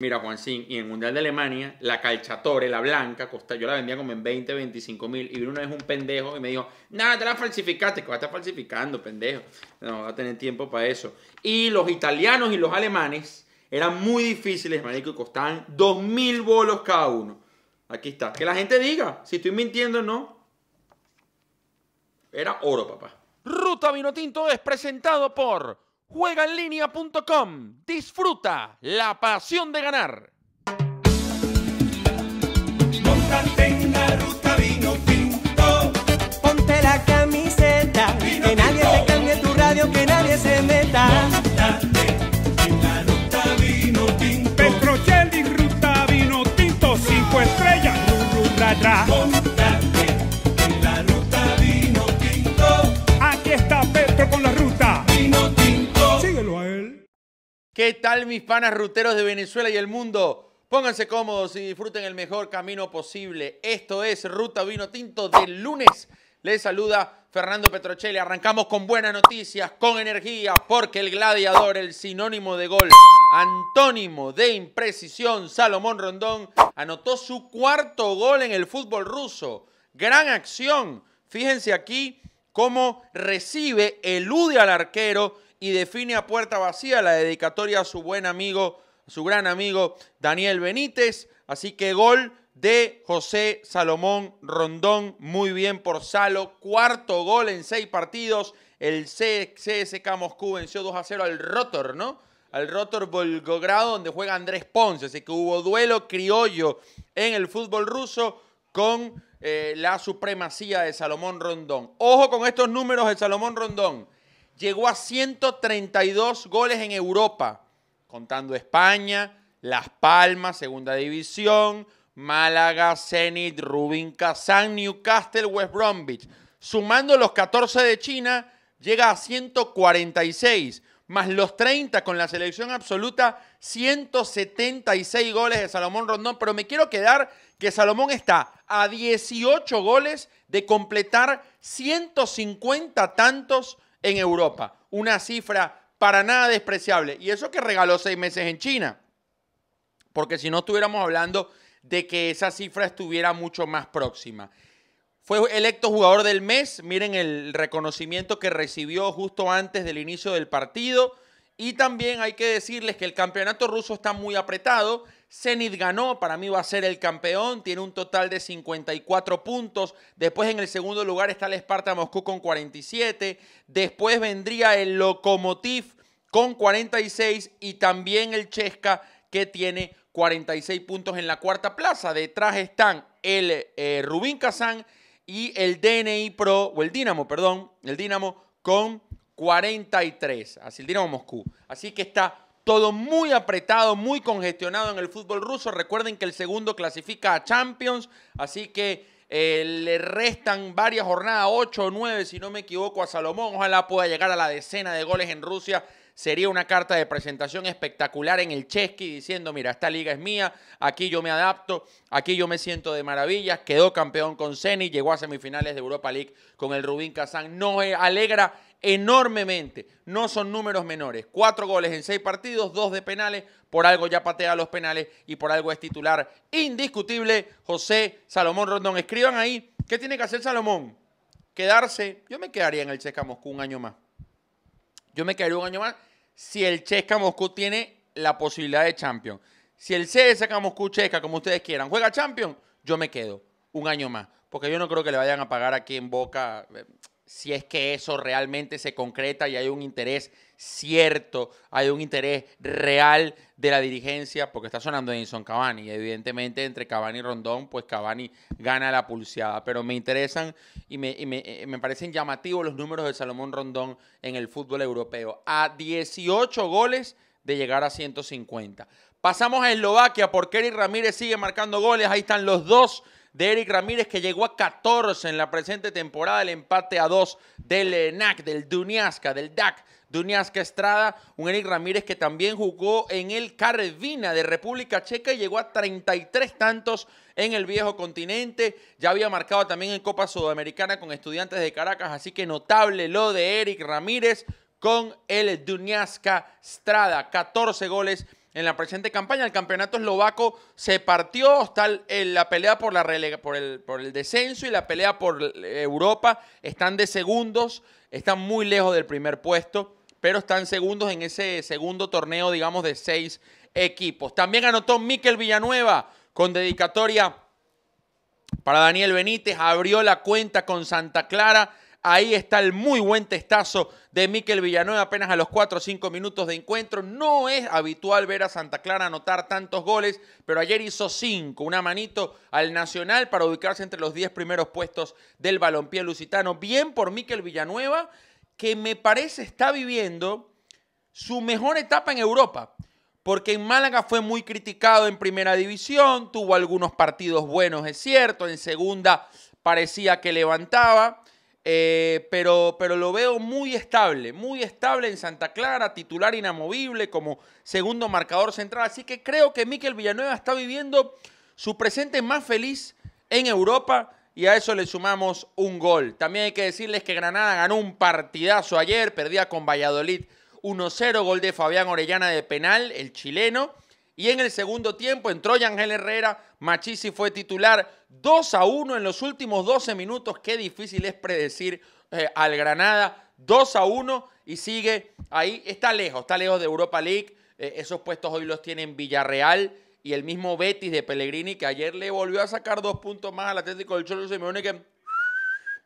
Mira, Juan Sin, y en el Mundial de Alemania, la calchatore, la blanca, costa, yo la vendía como en 20, 25 mil. Y vino una vez un pendejo y me dijo, nada, te la falsificaste, que va a estar falsificando, pendejo. No, va a tener tiempo para eso. Y los italianos y los alemanes eran muy difíciles, marico, y costaban 2 mil bolos cada uno. Aquí está. Que la gente diga si estoy mintiendo o no. Era oro, papá. Ruta Vinotinto es presentado por juegaenlinea.com. Disfruta la pasión de ganar. Montate en la ruta vino tinto. Ponte la camiseta, que nadie te cambie tu radio, que nadie se meta. Montate en la ruta vino tinto. Petrocelli, ruta vino tinto, cinco estrellas, ru, ¿Qué tal mis panas ruteros de Venezuela y el mundo? Pónganse cómodos y disfruten el mejor camino posible. Esto es Ruta Vino Tinto del lunes. Les saluda Fernando Petrocelli. Arrancamos con buenas noticias, con energía, porque el gladiador, el sinónimo de gol, antónimo de imprecisión, Salomón Rondón, anotó su cuarto gol en el fútbol ruso. Gran acción. Fíjense aquí cómo recibe, elude al arquero y define a puerta vacía la dedicatoria a su buen amigo, su gran amigo Daniel Benítez. Así que gol de José Salomón Rondón, muy bien por Salo, cuarto gol en seis partidos. El CSK Moscú venció 2 a 0 al Rotor, ¿no? Al Rotor Volgogrado, donde juega Andrés Ponce. Así que hubo duelo criollo en el fútbol ruso con eh, la supremacía de Salomón Rondón. Ojo con estos números de Salomón Rondón. Llegó a 132 goles en Europa, contando España, Las Palmas, Segunda División, Málaga, Zenit, Rubin Kazán, Newcastle, West Bromwich. Sumando los 14 de China, llega a 146, más los 30 con la selección absoluta, 176 goles de Salomón Rondón. Pero me quiero quedar que Salomón está a 18 goles de completar 150 tantos en Europa. Una cifra para nada despreciable. Y eso que regaló seis meses en China. Porque si no estuviéramos hablando de que esa cifra estuviera mucho más próxima. Fue electo jugador del mes. Miren el reconocimiento que recibió justo antes del inicio del partido. Y también hay que decirles que el campeonato ruso está muy apretado. Zenit ganó, para mí va a ser el campeón, tiene un total de 54 puntos. Después en el segundo lugar está el Sparta Moscú con 47. Después vendría el Lokomotiv con 46 y también el Chesca que tiene 46 puntos en la cuarta plaza. Detrás están el eh, Rubín Kazán y el DNI Pro, o el Dinamo, perdón, el Dinamo con 43. Así el Dinamo Moscú. Así que está todo muy apretado, muy congestionado en el fútbol ruso. Recuerden que el segundo clasifica a Champions, así que eh, le restan varias jornadas, 8 o 9 si no me equivoco a Salomón. Ojalá pueda llegar a la decena de goles en Rusia. Sería una carta de presentación espectacular en el Chesky diciendo, mira, esta liga es mía, aquí yo me adapto, aquí yo me siento de maravillas, quedó campeón con Zenit, llegó a semifinales de Europa League con el Rubín Kazán, nos alegra enormemente, no son números menores, cuatro goles en seis partidos, dos de penales, por algo ya patea los penales y por algo es titular indiscutible José Salomón Rondón. Escriban ahí, ¿qué tiene que hacer Salomón? Quedarse, yo me quedaría en el Chesca Moscú un año más. Yo me quedaría un año más si el Chesca Moscú tiene la posibilidad de Champions. Si el CSKA Moscú Chesca, como ustedes quieran, juega Champions, yo me quedo un año más. Porque yo no creo que le vayan a pagar aquí en Boca eh, si es que eso realmente se concreta y hay un interés cierto, hay un interés real de la dirigencia, porque está sonando Edison Cavani. Y evidentemente entre Cavani y Rondón, pues Cavani gana la pulseada. Pero me interesan y me, me, eh, me parecen llamativos los números de Salomón Rondón en el fútbol europeo. A 18 goles de llegar a 150. Pasamos a Eslovaquia porque Eric Ramírez sigue marcando goles. Ahí están los dos de Eric Ramírez que llegó a 14 en la presente temporada, el empate a 2 del NAC, del Duniasca, del DAC. Duniasca Estrada, un Eric Ramírez que también jugó en el Carvina de República Checa y llegó a 33 tantos en el viejo continente. Ya había marcado también en Copa Sudamericana con estudiantes de Caracas, así que notable lo de Eric Ramírez con el Duniasca Estrada. 14 goles en la presente campaña. El campeonato eslovaco se partió, está la pelea por, la relega- por, el, por el descenso y la pelea por Europa. Están de segundos, están muy lejos del primer puesto, pero están segundos en ese segundo torneo, digamos, de seis equipos. También anotó Miquel Villanueva con dedicatoria para Daniel Benítez, abrió la cuenta con Santa Clara. Ahí está el muy buen testazo de Miquel Villanueva apenas a los 4 o 5 minutos de encuentro. No es habitual ver a Santa Clara anotar tantos goles, pero ayer hizo 5, una manito al Nacional para ubicarse entre los 10 primeros puestos del balompié lusitano. Bien por Miquel Villanueva, que me parece está viviendo su mejor etapa en Europa. Porque en Málaga fue muy criticado en primera división, tuvo algunos partidos buenos, es cierto, en segunda parecía que levantaba, eh, pero, pero lo veo muy estable, muy estable en Santa Clara, titular inamovible como segundo marcador central. Así que creo que Miquel Villanueva está viviendo su presente más feliz en Europa y a eso le sumamos un gol. También hay que decirles que Granada ganó un partidazo ayer, perdía con Valladolid 1-0, gol de Fabián Orellana de penal, el chileno. Y en el segundo tiempo entró Yangel Herrera, Machisi fue titular 2 a 1 en los últimos 12 minutos. Qué difícil es predecir eh, al Granada. 2 a 1 y sigue ahí. Está lejos, está lejos de Europa League. Eh, esos puestos hoy los tienen Villarreal y el mismo Betis de Pellegrini, que ayer le volvió a sacar dos puntos más al Atlético del Cholo Simeone, que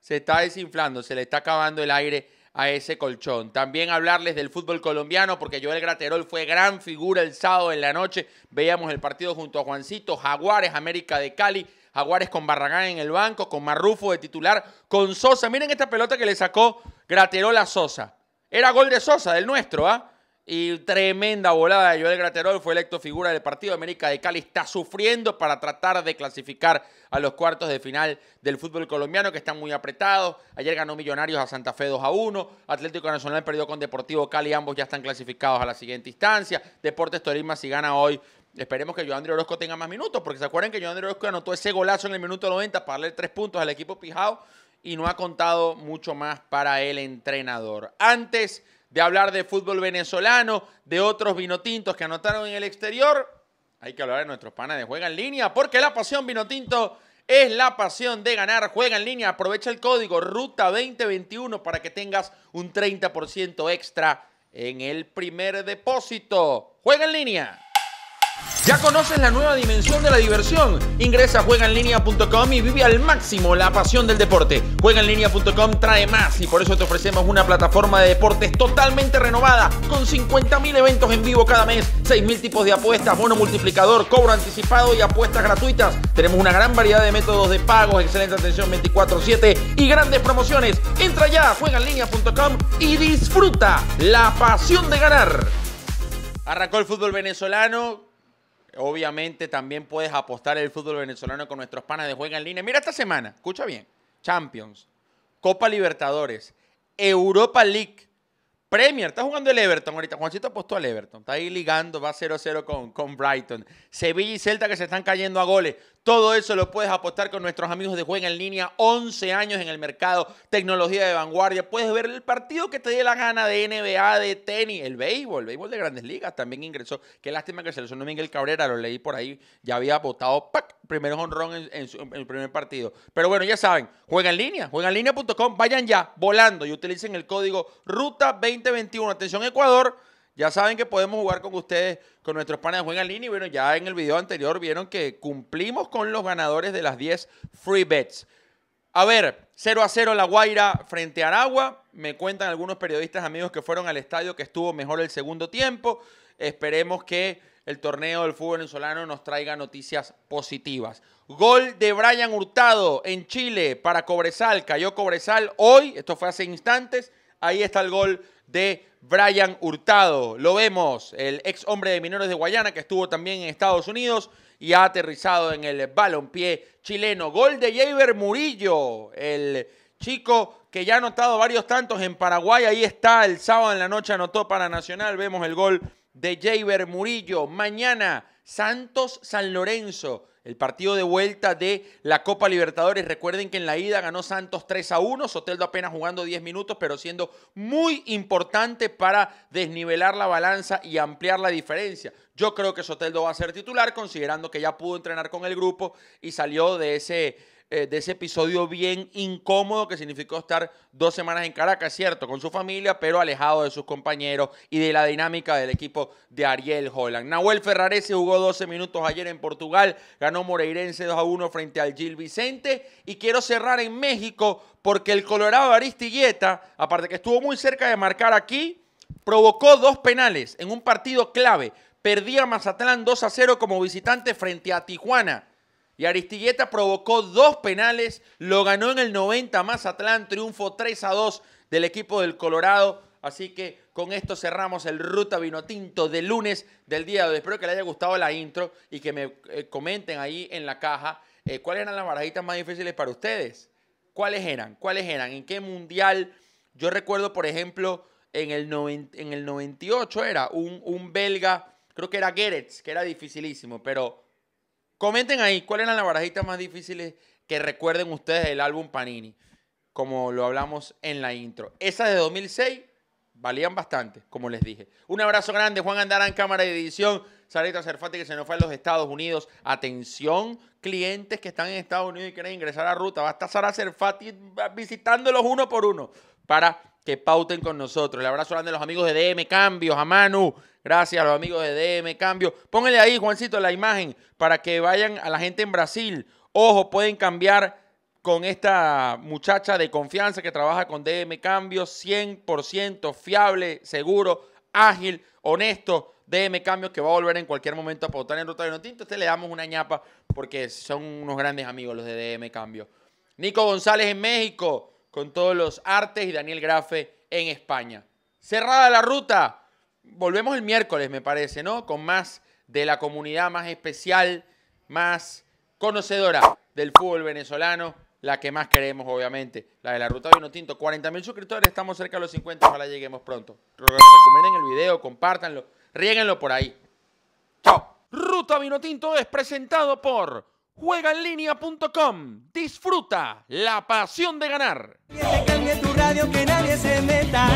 se está desinflando, se le está acabando el aire a ese colchón. También hablarles del fútbol colombiano, porque Joel Graterol fue gran figura el sábado en la noche. Veíamos el partido junto a Juancito, Jaguares, América de Cali, Jaguares con Barragán en el banco, con Marrufo de titular, con Sosa. Miren esta pelota que le sacó Graterol a Sosa. Era gol de Sosa, del nuestro, ¿ah? Y tremenda volada de Joel Graterol, fue electo figura del partido. América de Cali está sufriendo para tratar de clasificar a los cuartos de final del fútbol colombiano, que están muy apretados. Ayer ganó Millonarios a Santa Fe 2 a 1. Atlético Nacional perdió con Deportivo Cali, ambos ya están clasificados a la siguiente instancia. Deportes Tolima, si gana hoy, esperemos que Joandre Orozco tenga más minutos, porque se acuerdan que Joandre Orozco anotó ese golazo en el minuto 90 para darle tres puntos al equipo Pijao y no ha contado mucho más para el entrenador. Antes de hablar de fútbol venezolano, de otros vinotintos que anotaron en el exterior, hay que hablar de nuestros panas de Juega en Línea, porque la pasión vinotinto es la pasión de ganar. Juega en línea, aprovecha el código Ruta 2021 para que tengas un 30% extra en el primer depósito. Juega en línea. ¿Ya conoces la nueva dimensión de la diversión? Ingresa a juegaenlinea.com y vive al máximo la pasión del deporte. Juegaenlinea.com trae más y por eso te ofrecemos una plataforma de deportes totalmente renovada con 50.000 eventos en vivo cada mes, 6.000 tipos de apuestas, bono multiplicador, cobro anticipado y apuestas gratuitas. Tenemos una gran variedad de métodos de pago, excelente atención 24/7 y grandes promociones. Entra ya a juegaenlinea.com y disfruta la pasión de ganar. Arrancó el fútbol venezolano, Obviamente también puedes apostar el fútbol venezolano con nuestros panas de juega en línea. Mira esta semana, escucha bien. Champions, Copa Libertadores, Europa League, Premier. Está jugando el Everton ahorita. Juancito apostó al Everton. Está ahí ligando, va 0-0 con, con Brighton. Sevilla y Celta que se están cayendo a goles. Todo eso lo puedes apostar con nuestros amigos de Juega en Línea. 11 años en el mercado, tecnología de vanguardia. Puedes ver el partido que te dé la gana de NBA, de tenis, el béisbol, el béisbol de grandes ligas. También ingresó. Qué lástima que se lesionó Miguel Cabrera, lo leí por ahí. Ya había votado, ¡pac! Primero honrón en, en, en el primer partido. Pero bueno, ya saben, juega en línea, juegaenlinea.com. Vayan ya volando y utilicen el código RUTA2021. Atención, Ecuador. Ya saben que podemos jugar con ustedes, con nuestros panes de juega en línea. Y bueno, ya en el video anterior vieron que cumplimos con los ganadores de las 10 free bets. A ver, 0 a 0 La Guaira frente a Aragua. Me cuentan algunos periodistas amigos que fueron al estadio que estuvo mejor el segundo tiempo. Esperemos que el torneo del fútbol venezolano nos traiga noticias positivas. Gol de Brian Hurtado en Chile para Cobresal. Cayó Cobresal hoy, esto fue hace instantes. Ahí está el gol de Brian Hurtado. Lo vemos, el ex hombre de Mineros de Guayana que estuvo también en Estados Unidos y ha aterrizado en el balompié chileno. Gol de Javier Murillo, el chico que ya ha anotado varios tantos en Paraguay. Ahí está, el sábado en la noche anotó para Nacional. Vemos el gol de Javier Murillo. Mañana, Santos San Lorenzo. El partido de vuelta de la Copa Libertadores. Recuerden que en la ida ganó Santos 3 a 1. Soteldo apenas jugando 10 minutos, pero siendo muy importante para desnivelar la balanza y ampliar la diferencia. Yo creo que Soteldo va a ser titular, considerando que ya pudo entrenar con el grupo y salió de ese eh, de ese episodio bien incómodo que significó estar dos semanas en Caracas, cierto, con su familia, pero alejado de sus compañeros y de la dinámica del equipo de Ariel Holland. Nahuel Ferrarese jugó 12 minutos ayer en Portugal, ganó Moreirense 2 a 1 frente al Gil Vicente y quiero cerrar en México porque el Colorado Aristilleta, aparte que estuvo muy cerca de marcar aquí, provocó dos penales en un partido clave. Perdía Mazatlán 2 a 0 como visitante frente a Tijuana. Y Aristilleta provocó dos penales, lo ganó en el 90 Mazatlán, triunfo 3 a 2 del equipo del Colorado. Así que con esto cerramos el Ruta Vinotinto de lunes del día de hoy. Espero que les haya gustado la intro y que me eh, comenten ahí en la caja eh, cuáles eran las barajitas más difíciles para ustedes. ¿Cuáles eran? ¿Cuáles eran? ¿En qué mundial? Yo recuerdo, por ejemplo, en el, en el 98 era un, un belga, creo que era Geretz, que era dificilísimo, pero Comenten ahí cuáles eran las barajitas más difíciles que recuerden ustedes del álbum Panini, como lo hablamos en la intro. Esas de 2006 valían bastante, como les dije. Un abrazo grande, Juan Andarán, cámara de edición. Sarita Cerfati, que se nos fue a los Estados Unidos. Atención, clientes que están en Estados Unidos y quieren ingresar a ruta. Va a estar Sara Cerfati visitándolos uno por uno para que pauten con nosotros. El abrazo grande a los amigos de DM Cambios, a Manu, gracias a los amigos de DM Cambios. Pónganle ahí, Juancito, la imagen para que vayan a la gente en Brasil. Ojo, pueden cambiar con esta muchacha de confianza que trabaja con DM Cambios, 100% fiable, seguro, ágil, honesto. DM Cambios que va a volver en cualquier momento a pautar en Ruta de. Este le damos una ñapa porque son unos grandes amigos los de DM Cambios. Nico González en México con todos los artes y Daniel Grafe en España. Cerrada la ruta. Volvemos el miércoles, me parece, ¿no? Con más de la comunidad más especial, más conocedora del fútbol venezolano, la que más queremos, obviamente, la de la Ruta Vino Tinto. 40 mil suscriptores, estamos cerca de los 50, ojalá lleguemos pronto. Recomienden el video, compártanlo, riéguenlo por ahí. Chao. Ruta Vino Tinto es presentado por juegaenlinea.com. Disfruta la pasión de ganar. Que te cambie tu radio, que nadie se meta.